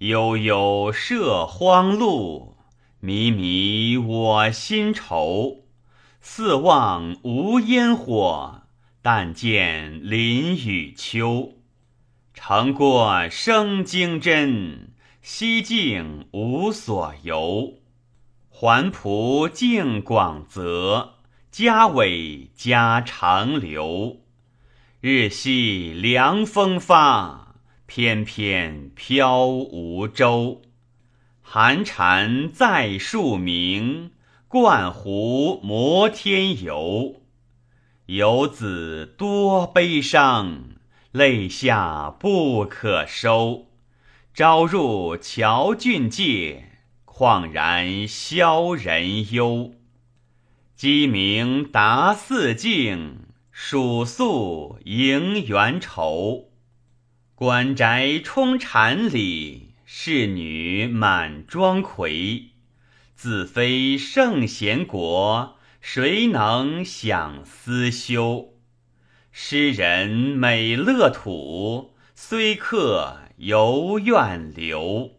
悠悠涉荒路，迷迷我心愁。四望无烟火，但见林与秋。城过生经真，西径无所游。环仆径广泽，家尾家长流。日夕凉风发。翩翩飘无舟，寒蝉在树鸣。灌壶摩天游，游子多悲伤，泪下不可收。朝入乔郡界，旷然萧人忧。鸡鸣达四境，黍粟迎元畴。官宅充禅里，侍女满妆魁。自非圣贤国，谁能享思修？诗人美乐土，虽客犹愿留。